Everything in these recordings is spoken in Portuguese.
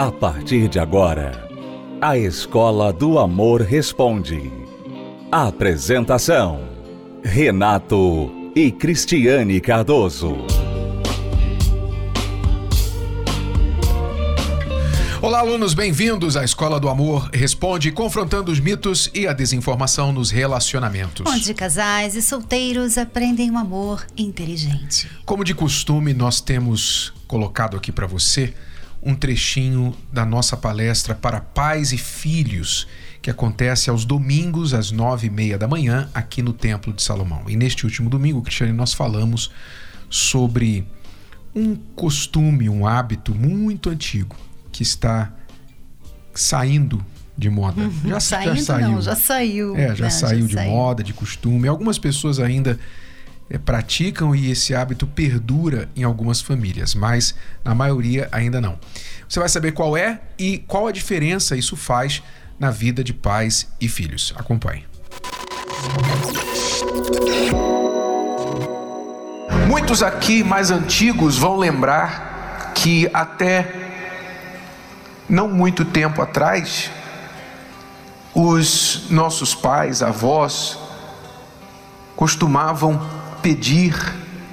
A partir de agora, a Escola do Amor Responde. Apresentação: Renato e Cristiane Cardoso. Olá, alunos, bem-vindos à Escola do Amor Responde, confrontando os mitos e a desinformação nos relacionamentos. Onde casais e solteiros aprendem um amor inteligente. Como de costume, nós temos colocado aqui para você um trechinho da nossa palestra para pais e filhos, que acontece aos domingos, às nove e meia da manhã, aqui no Templo de Salomão. E neste último domingo, Cristiane, nós falamos sobre um costume, um hábito muito antigo que está saindo de moda. Uhum, já, saindo, já saiu. Não, já saiu. É, já né? saiu já de saiu. moda, de costume. Algumas pessoas ainda é, praticam e esse hábito perdura em algumas famílias, mas na maioria ainda não. Você vai saber qual é e qual a diferença isso faz na vida de pais e filhos. Acompanhe. Muitos aqui mais antigos vão lembrar que até não muito tempo atrás, os nossos pais, avós, costumavam pedir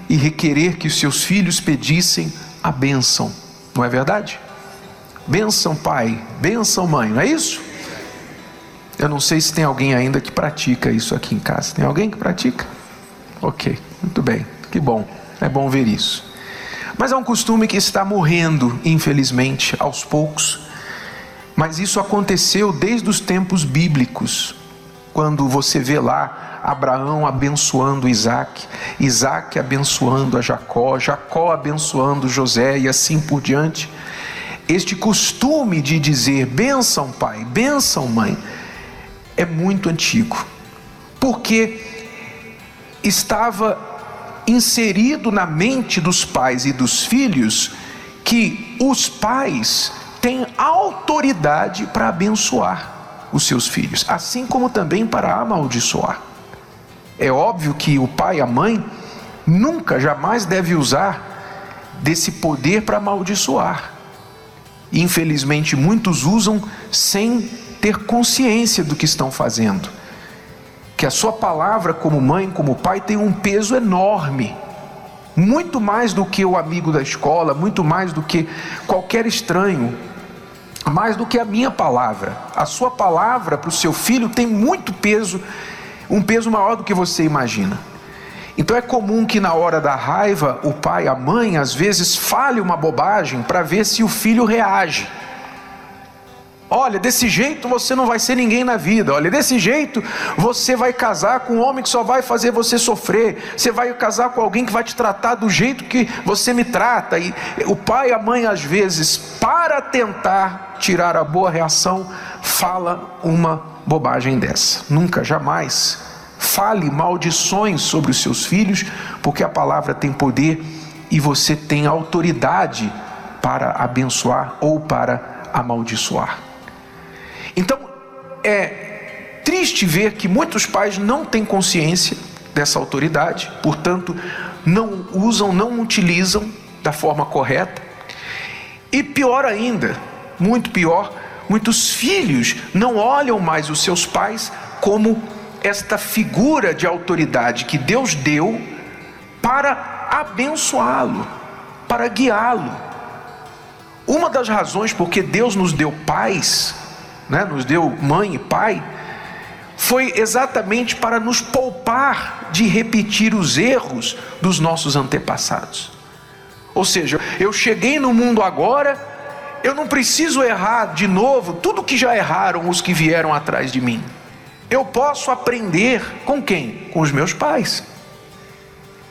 e requerer que os seus filhos pedissem a bênção, não é verdade? Bênção, pai, bênção, mãe, não é isso? Eu não sei se tem alguém ainda que pratica isso aqui em casa. Tem alguém que pratica? Ok, muito bem, que bom, é bom ver isso. Mas é um costume que está morrendo, infelizmente, aos poucos. Mas isso aconteceu desde os tempos bíblicos, quando você vê lá Abraão abençoando Isaac, Isaac abençoando a Jacó, Jacó abençoando José e assim por diante. Este costume de dizer bênção, pai, bênção, mãe, é muito antigo, porque estava inserido na mente dos pais e dos filhos que os pais têm autoridade para abençoar os seus filhos, assim como também para amaldiçoar. É óbvio que o pai e a mãe nunca, jamais deve usar desse poder para amaldiçoar. Infelizmente, muitos usam sem ter consciência do que estão fazendo. Que a sua palavra, como mãe, como pai, tem um peso enorme muito mais do que o amigo da escola, muito mais do que qualquer estranho, mais do que a minha palavra. A sua palavra para o seu filho tem muito peso, um peso maior do que você imagina. Então é comum que na hora da raiva, o pai, a mãe, às vezes fale uma bobagem para ver se o filho reage. Olha, desse jeito você não vai ser ninguém na vida. Olha, desse jeito você vai casar com um homem que só vai fazer você sofrer. Você vai casar com alguém que vai te tratar do jeito que você me trata. E o pai e a mãe, às vezes, para tentar tirar a boa reação, fala uma bobagem dessa. Nunca, jamais fale maldições sobre os seus filhos, porque a palavra tem poder e você tem autoridade para abençoar ou para amaldiçoar. Então, é triste ver que muitos pais não têm consciência dessa autoridade, portanto, não usam, não utilizam da forma correta. E pior ainda, muito pior, muitos filhos não olham mais os seus pais como esta figura de autoridade que Deus deu para abençoá-lo, para guiá-lo. Uma das razões porque Deus nos deu pais né, nos deu mãe e pai, foi exatamente para nos poupar de repetir os erros dos nossos antepassados. Ou seja, eu cheguei no mundo agora, eu não preciso errar de novo tudo que já erraram os que vieram atrás de mim. Eu posso aprender com quem? Com os meus pais.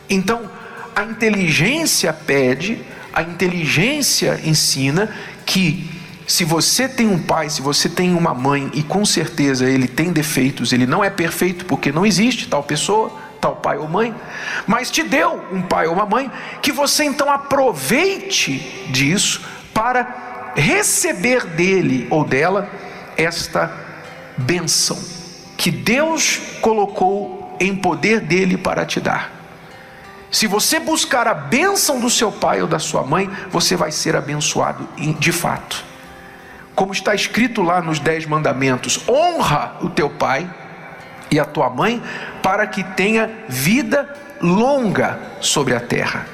Então, a inteligência pede, a inteligência ensina que se você tem um pai, se você tem uma mãe e com certeza ele tem defeitos, ele não é perfeito porque não existe tal pessoa, tal pai ou mãe, mas te deu um pai ou uma mãe, que você então aproveite disso para receber dele ou dela esta benção que Deus colocou em poder dele para te dar. Se você buscar a bênção do seu pai ou da sua mãe, você vai ser abençoado de fato. Como está escrito lá nos Dez Mandamentos: honra o teu pai e a tua mãe, para que tenha vida longa sobre a terra.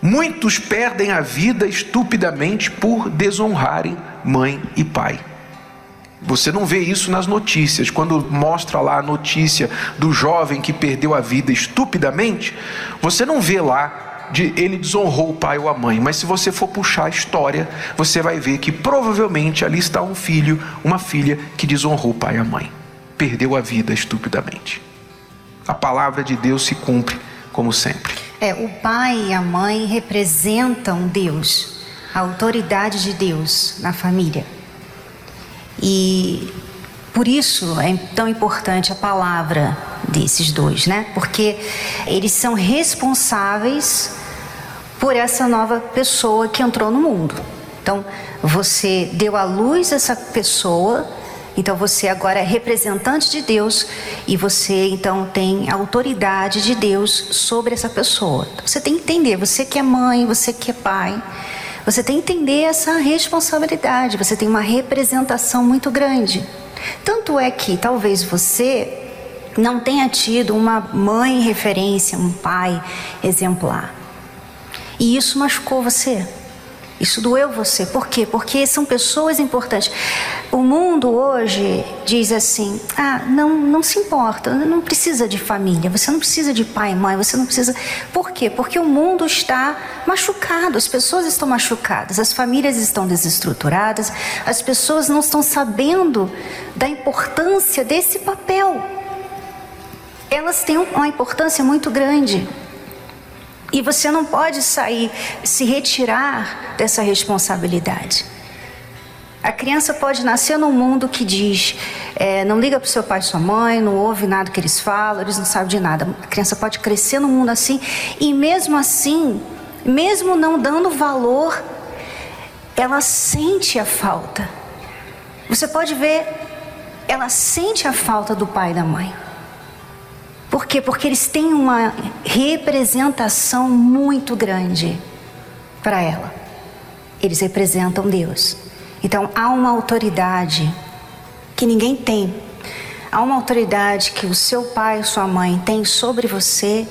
Muitos perdem a vida estupidamente por desonrarem mãe e pai. Você não vê isso nas notícias. Quando mostra lá a notícia do jovem que perdeu a vida estupidamente, você não vê lá de ele desonrou o pai ou a mãe, mas se você for puxar a história, você vai ver que provavelmente ali está um filho, uma filha que desonrou o pai e a mãe, perdeu a vida estupidamente. A palavra de Deus se cumpre como sempre. É, o pai e a mãe representam Deus, a autoridade de Deus na família. E por isso é tão importante a palavra desses dois, né? Porque eles são responsáveis por essa nova pessoa que entrou no mundo. Então, você deu à luz essa pessoa, então você agora é representante de Deus e você então tem autoridade de Deus sobre essa pessoa. Então, você tem que entender, você que é mãe, você que é pai, você tem que entender essa responsabilidade, você tem uma representação muito grande. Tanto é que talvez você não tenha tido uma mãe referência, um pai exemplar. E isso machucou você. Isso doeu você. Por quê? Porque são pessoas importantes. O mundo hoje diz assim: ah, não, não se importa, não precisa de família, você não precisa de pai e mãe, você não precisa. Por quê? Porque o mundo está machucado, as pessoas estão machucadas, as famílias estão desestruturadas, as pessoas não estão sabendo da importância desse papel. Elas têm uma importância muito grande. E você não pode sair, se retirar dessa responsabilidade. A criança pode nascer num mundo que diz: é, não liga para seu pai e sua mãe, não ouve nada que eles falam, eles não sabem de nada. A criança pode crescer num mundo assim, e mesmo assim, mesmo não dando valor, ela sente a falta. Você pode ver, ela sente a falta do pai e da mãe. Por quê? Porque eles têm uma representação muito grande para ela. Eles representam Deus. Então há uma autoridade que ninguém tem. Há uma autoridade que o seu pai, sua mãe tem sobre você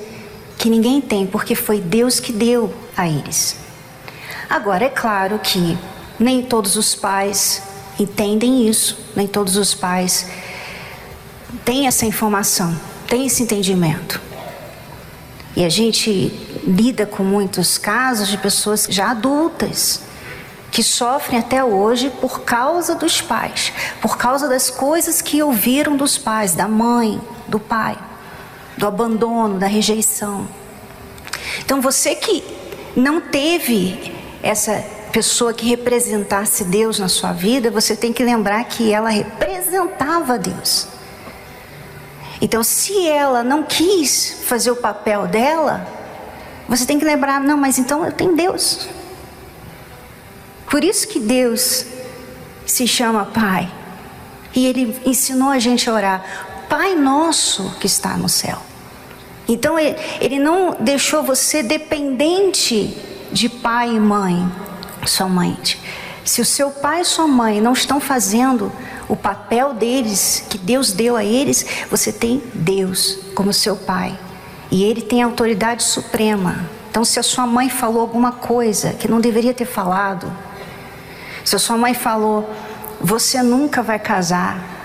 que ninguém tem, porque foi Deus que deu a eles. Agora é claro que nem todos os pais entendem isso, nem todos os pais têm essa informação tem esse entendimento. E a gente lida com muitos casos de pessoas já adultas que sofrem até hoje por causa dos pais, por causa das coisas que ouviram dos pais, da mãe, do pai, do abandono, da rejeição. Então você que não teve essa pessoa que representasse Deus na sua vida, você tem que lembrar que ela representava Deus. Então, se ela não quis fazer o papel dela, você tem que lembrar: não, mas então eu tenho Deus. Por isso que Deus se chama Pai. E Ele ensinou a gente a orar: Pai nosso que está no céu. Então, Ele não deixou você dependente de pai e mãe somente. Se o seu pai e sua mãe não estão fazendo o papel deles, que Deus deu a eles, você tem Deus como seu pai. E ele tem autoridade suprema. Então, se a sua mãe falou alguma coisa que não deveria ter falado, se a sua mãe falou, você nunca vai casar,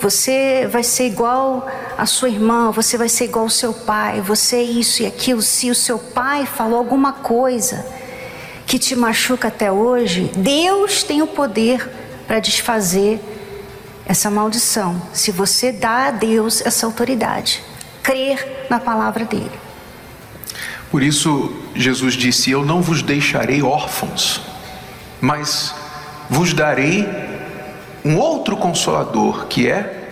você vai ser igual a sua irmã, você vai ser igual ao seu pai, você é isso e aquilo. Se o seu pai falou alguma coisa que te machuca até hoje, Deus tem o poder para desfazer essa maldição se você dá a Deus essa autoridade, crer na palavra dele. Por isso, Jesus disse: Eu não vos deixarei órfãos, mas vos darei um outro consolador, que é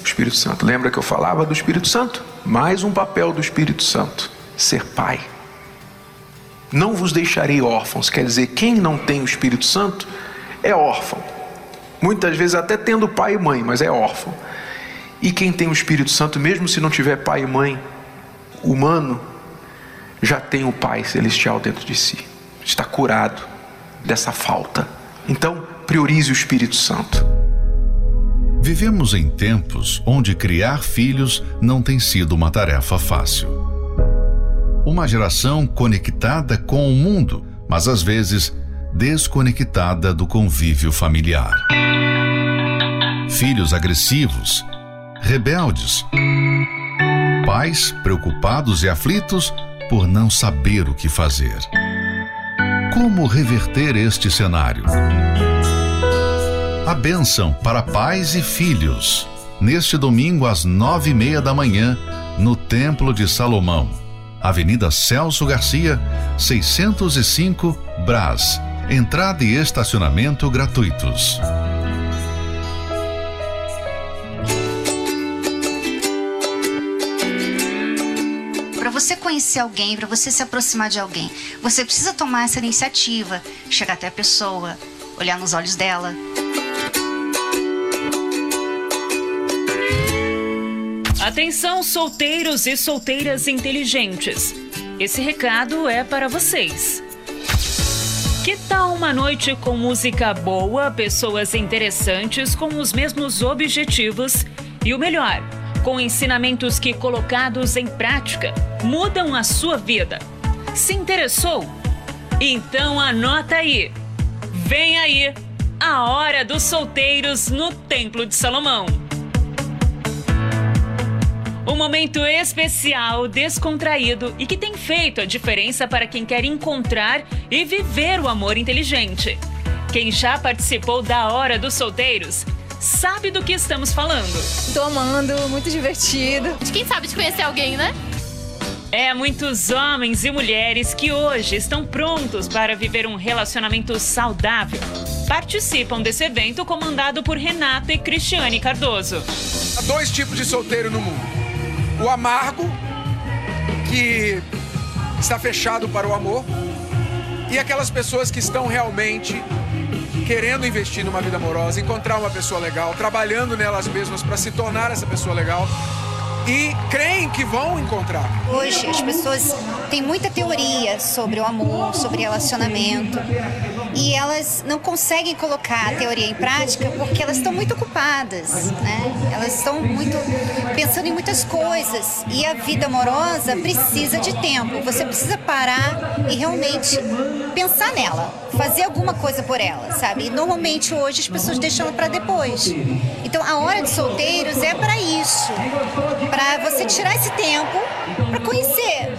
o Espírito Santo. Lembra que eu falava do Espírito Santo? Mais um papel do Espírito Santo: ser pai. Não vos deixarei órfãos, quer dizer, quem não tem o Espírito Santo é órfão. Muitas vezes até tendo pai e mãe, mas é órfão. E quem tem o Espírito Santo, mesmo se não tiver pai e mãe humano, já tem o Pai celestial dentro de si. Está curado dessa falta. Então, priorize o Espírito Santo. Vivemos em tempos onde criar filhos não tem sido uma tarefa fácil. Uma geração conectada com o mundo, mas às vezes desconectada do convívio familiar. Filhos agressivos, rebeldes, pais preocupados e aflitos por não saber o que fazer. Como reverter este cenário? A bênção para pais e filhos, neste domingo às nove e meia da manhã, no Templo de Salomão, Avenida Celso Garcia, 605, Brás. Entrada e estacionamento gratuitos. Você conhecer alguém, para você se aproximar de alguém, você precisa tomar essa iniciativa, chegar até a pessoa, olhar nos olhos dela. Atenção, solteiros e solteiras inteligentes. Esse recado é para vocês. Que tal uma noite com música boa, pessoas interessantes com os mesmos objetivos e o melhor, com ensinamentos que colocados em prática mudam a sua vida? Se interessou? Então anota aí. Vem aí a hora dos solteiros no Templo de Salomão. Um momento especial, descontraído e que tem feito a diferença para quem quer encontrar e viver o amor inteligente. Quem já participou da Hora dos Solteiros sabe do que estamos falando. Tô amando, muito divertido. De quem sabe de conhecer alguém, né? É muitos homens e mulheres que hoje estão prontos para viver um relacionamento saudável. Participam desse evento comandado por Renata e Cristiane Cardoso. Há dois tipos de solteiro no mundo o amargo, que está fechado para o amor, e aquelas pessoas que estão realmente querendo investir numa vida amorosa, encontrar uma pessoa legal, trabalhando nelas mesmas para se tornar essa pessoa legal e creem que vão encontrar. Hoje as pessoas têm muita teoria sobre o amor, sobre relacionamento, e elas não conseguem colocar a teoria em prática porque elas estão muito ocupadas, né? Elas estão muito pensando em muitas coisas e a vida amorosa precisa de tempo. Você precisa parar e realmente pensar nela, fazer alguma coisa por ela, sabe? E normalmente hoje as pessoas deixam para depois. Então a hora de solteiros é para isso, para você tirar esse tempo para conhecer.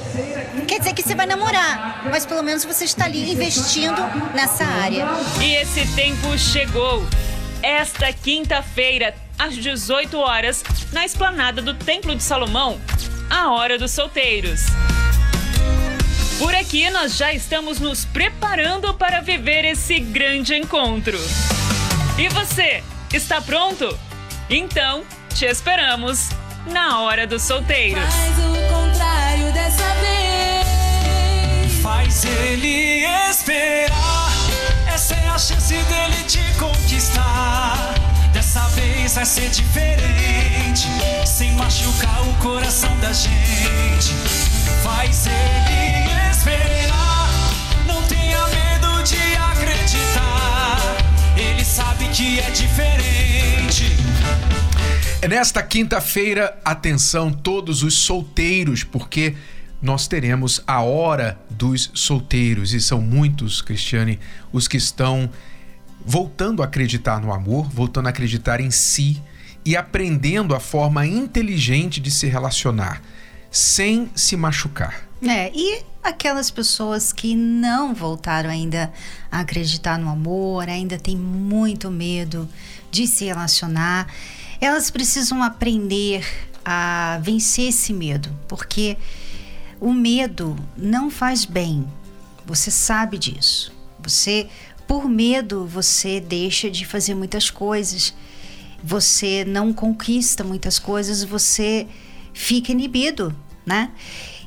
Quer dizer que você vai namorar, mas pelo menos você está ali investindo nessa área. E esse tempo chegou. Esta quinta-feira, às 18 horas, na esplanada do Templo de Salomão, a Hora dos Solteiros. Por aqui nós já estamos nos preparando para viver esse grande encontro. E você, está pronto? Então, te esperamos na Hora dos Solteiros. Faz o contrário dessa vez. Faz ele esperar. Essa é a chance dele te conquistar. Dessa vez vai ser diferente, sem machucar o coração da gente. Faz ele esperar. Não tenha medo de acreditar. Ele sabe que é diferente. É nesta quinta-feira, atenção todos os solteiros, porque nós teremos a hora dos solteiros e são muitos, Cristiane, os que estão voltando a acreditar no amor, voltando a acreditar em si e aprendendo a forma inteligente de se relacionar, sem se machucar. É, e aquelas pessoas que não voltaram ainda a acreditar no amor, ainda têm muito medo de se relacionar elas precisam aprender a vencer esse medo, porque o medo não faz bem. Você sabe disso. Você, por medo, você deixa de fazer muitas coisas. Você não conquista muitas coisas, você fica inibido, né?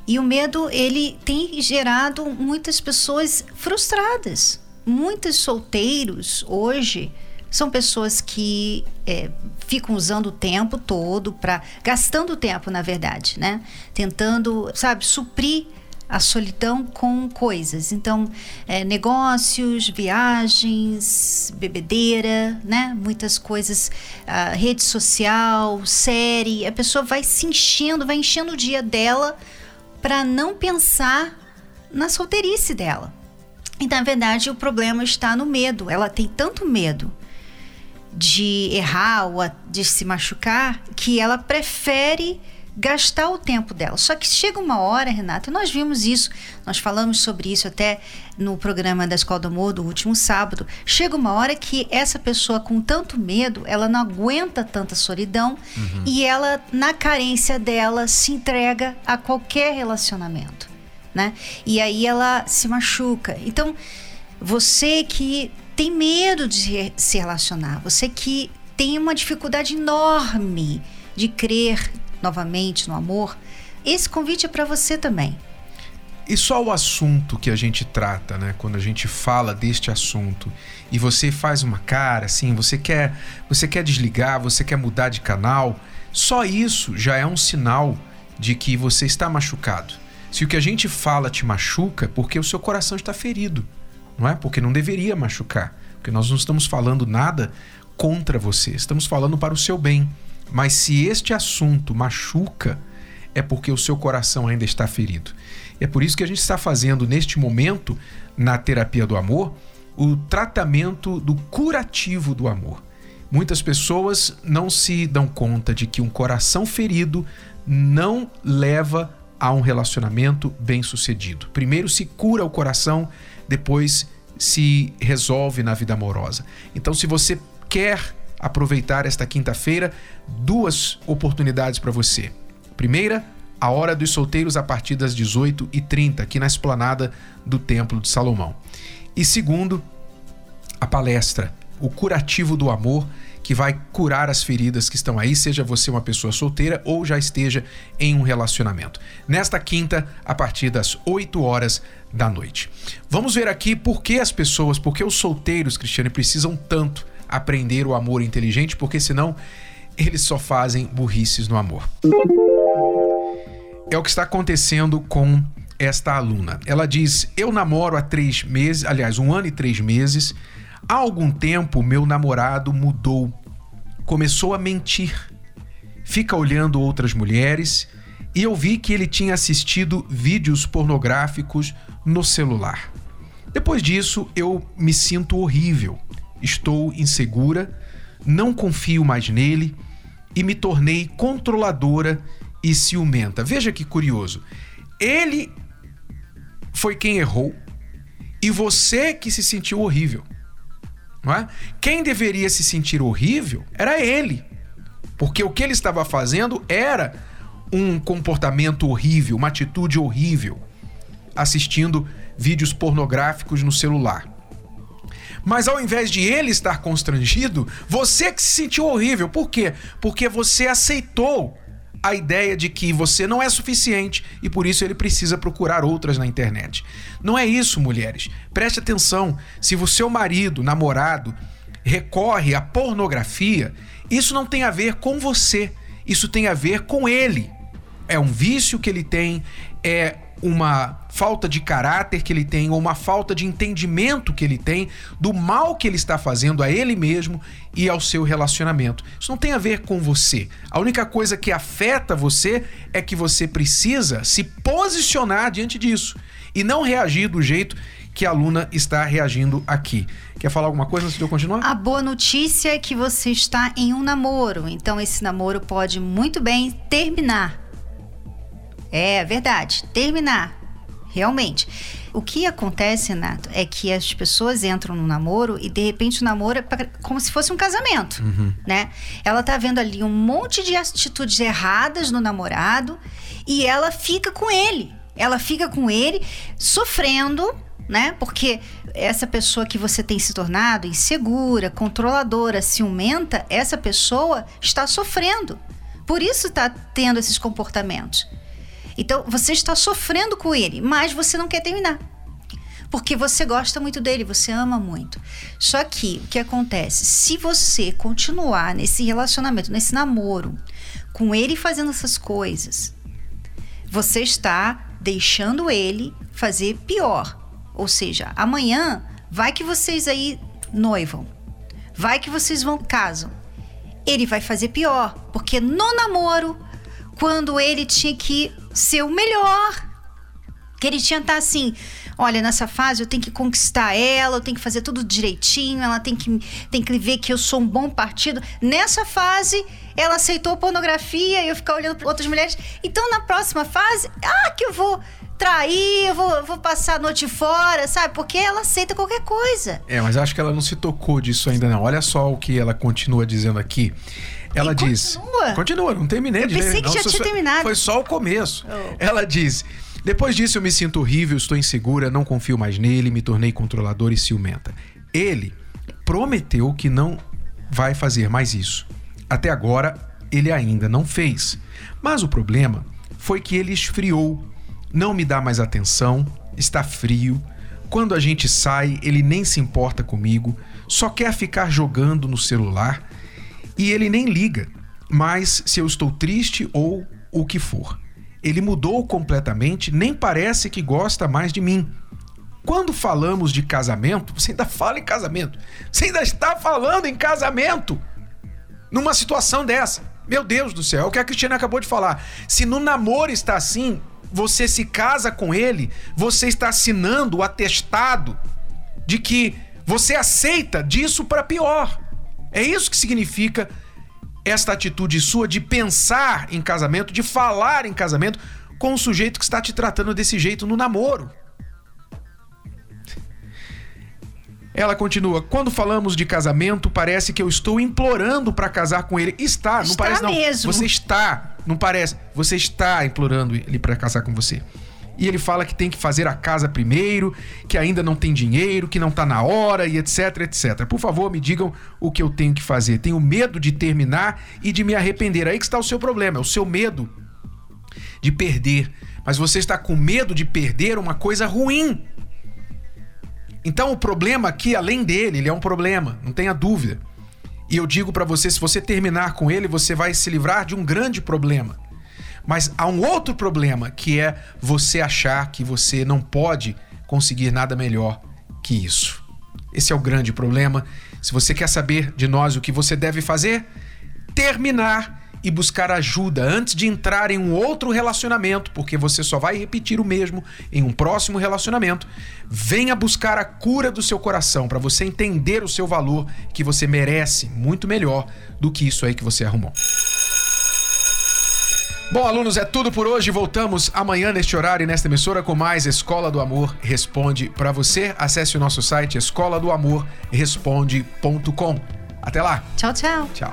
E o medo, ele tem gerado muitas pessoas frustradas. Muitos solteiros hoje são pessoas que é, ficam usando o tempo todo para gastando tempo, na verdade, né? Tentando, sabe, suprir a solidão com coisas. Então, é, negócios, viagens, bebedeira, né? Muitas coisas, rede social, série. A pessoa vai se enchendo, vai enchendo o dia dela para não pensar na solteirice dela. E na verdade o problema está no medo. Ela tem tanto medo de errar ou de se machucar que ela prefere gastar o tempo dela. Só que chega uma hora, Renata, e nós vimos isso, nós falamos sobre isso até no programa da Escola do Amor do último sábado. Chega uma hora que essa pessoa com tanto medo, ela não aguenta tanta solidão uhum. e ela, na carência dela, se entrega a qualquer relacionamento, né? E aí ela se machuca. Então, você que tem medo de se relacionar, você que tem uma dificuldade enorme de crer novamente no amor, esse convite é para você também. E só o assunto que a gente trata, né? Quando a gente fala deste assunto e você faz uma cara assim, você quer, você quer desligar, você quer mudar de canal, só isso já é um sinal de que você está machucado. Se o que a gente fala te machuca, é porque o seu coração está ferido, não é? Porque não deveria machucar, porque nós não estamos falando nada contra você, estamos falando para o seu bem. Mas se este assunto machuca, é porque o seu coração ainda está ferido. É por isso que a gente está fazendo neste momento, na terapia do amor, o tratamento do curativo do amor. Muitas pessoas não se dão conta de que um coração ferido não leva a um relacionamento bem sucedido. Primeiro se cura o coração, depois se resolve na vida amorosa. Então, se você quer aproveitar esta quinta-feira, duas oportunidades para você. Primeira, a hora dos solteiros a partir das 18h30, aqui na esplanada do Templo de Salomão. E segundo, a palestra, o curativo do amor, que vai curar as feridas que estão aí, seja você uma pessoa solteira ou já esteja em um relacionamento. Nesta quinta, a partir das 8 horas da noite. Vamos ver aqui por que as pessoas, por que os solteiros, Cristiane, precisam tanto aprender o amor inteligente, porque senão eles só fazem burrices no amor. É o que está acontecendo com esta aluna. Ela diz: Eu namoro há três meses, aliás, um ano e três meses. Há algum tempo, meu namorado mudou, começou a mentir, fica olhando outras mulheres e eu vi que ele tinha assistido vídeos pornográficos no celular. Depois disso, eu me sinto horrível estou insegura, não confio mais nele e me tornei controladora e ciumenta. Veja que curioso. Ele foi quem errou e você que se sentiu horrível. Não é? Quem deveria se sentir horrível era ele. Porque o que ele estava fazendo era um comportamento horrível, uma atitude horrível, assistindo vídeos pornográficos no celular. Mas ao invés de ele estar constrangido, você que se sentiu horrível. Por quê? Porque você aceitou a ideia de que você não é suficiente e por isso ele precisa procurar outras na internet. Não é isso, mulheres. Preste atenção. Se o seu marido, namorado, recorre à pornografia, isso não tem a ver com você. Isso tem a ver com ele. É um vício que ele tem, é uma falta de caráter que ele tem ou uma falta de entendimento que ele tem do mal que ele está fazendo a ele mesmo e ao seu relacionamento. Isso não tem a ver com você. A única coisa que afeta você é que você precisa se posicionar diante disso e não reagir do jeito que a aluna está reagindo aqui. Quer falar alguma coisa antes de eu continuar? A boa notícia é que você está em um namoro, então esse namoro pode muito bem terminar é verdade, terminar. Realmente. O que acontece, Renato, é que as pessoas entram no namoro e de repente o namoro é pra, como se fosse um casamento, uhum. né? Ela tá vendo ali um monte de atitudes erradas no namorado e ela fica com ele. Ela fica com ele sofrendo, né? Porque essa pessoa que você tem se tornado insegura, controladora, ciumenta, essa pessoa está sofrendo. Por isso está tendo esses comportamentos. Então você está sofrendo com ele, mas você não quer terminar. Porque você gosta muito dele, você ama muito. Só que o que acontece? Se você continuar nesse relacionamento, nesse namoro, com ele fazendo essas coisas, você está deixando ele fazer pior. Ou seja, amanhã vai que vocês aí noivam. Vai que vocês vão casam. Ele vai fazer pior, porque no namoro, quando ele tinha que ser o melhor, que ele tinha estar assim, olha, nessa fase eu tenho que conquistar ela, eu tenho que fazer tudo direitinho, ela tem que, tem que ver que eu sou um bom partido. Nessa fase, ela aceitou pornografia e eu ficar olhando para outras mulheres. Então, na próxima fase, ah, que eu vou trair, eu vou, vou passar a noite fora, sabe? Porque ela aceita qualquer coisa. É, mas acho que ela não se tocou disso ainda não. Olha só o que ela continua dizendo aqui. Ela E diz. continua? Continua, não terminei Eu de pensei ler. que não, já tinha terminado. Foi só o começo. Oh. Ela diz: Depois disso eu me sinto horrível, estou insegura, não confio mais nele, me tornei controladora e ciumenta. Ele prometeu que não vai fazer mais isso. Até agora, ele ainda não fez. Mas o problema foi que ele esfriou, não me dá mais atenção, está frio. Quando a gente sai, ele nem se importa comigo, só quer ficar jogando no celular e ele nem liga, mas se eu estou triste ou o que for. Ele mudou completamente, nem parece que gosta mais de mim. Quando falamos de casamento, você ainda fala em casamento. Você ainda está falando em casamento numa situação dessa. Meu Deus do céu, é o que a Cristina acabou de falar. Se no namoro está assim, você se casa com ele, você está assinando o atestado de que você aceita disso para pior. É isso que significa esta atitude sua de pensar em casamento, de falar em casamento com um sujeito que está te tratando desse jeito no namoro. Ela continua: quando falamos de casamento, parece que eu estou implorando para casar com ele. Está, não Está parece não. mesmo. Você está, não parece. Você está implorando ele para casar com você. E ele fala que tem que fazer a casa primeiro, que ainda não tem dinheiro, que não tá na hora e etc, etc. Por favor, me digam o que eu tenho que fazer. Tenho medo de terminar e de me arrepender. Aí que está o seu problema, é o seu medo de perder. Mas você está com medo de perder uma coisa ruim. Então o problema aqui, além dele, ele é um problema, não tenha dúvida. E eu digo pra você, se você terminar com ele, você vai se livrar de um grande problema. Mas há um outro problema, que é você achar que você não pode conseguir nada melhor que isso. Esse é o grande problema. Se você quer saber de nós o que você deve fazer, terminar e buscar ajuda antes de entrar em um outro relacionamento, porque você só vai repetir o mesmo em um próximo relacionamento. Venha buscar a cura do seu coração para você entender o seu valor, que você merece muito melhor do que isso aí que você arrumou. Bom, alunos, é tudo por hoje. Voltamos amanhã neste horário e nesta emissora com mais Escola do Amor Responde para você. Acesse o nosso site escola do amor responde.com. Até lá. Tchau, tchau. Tchau.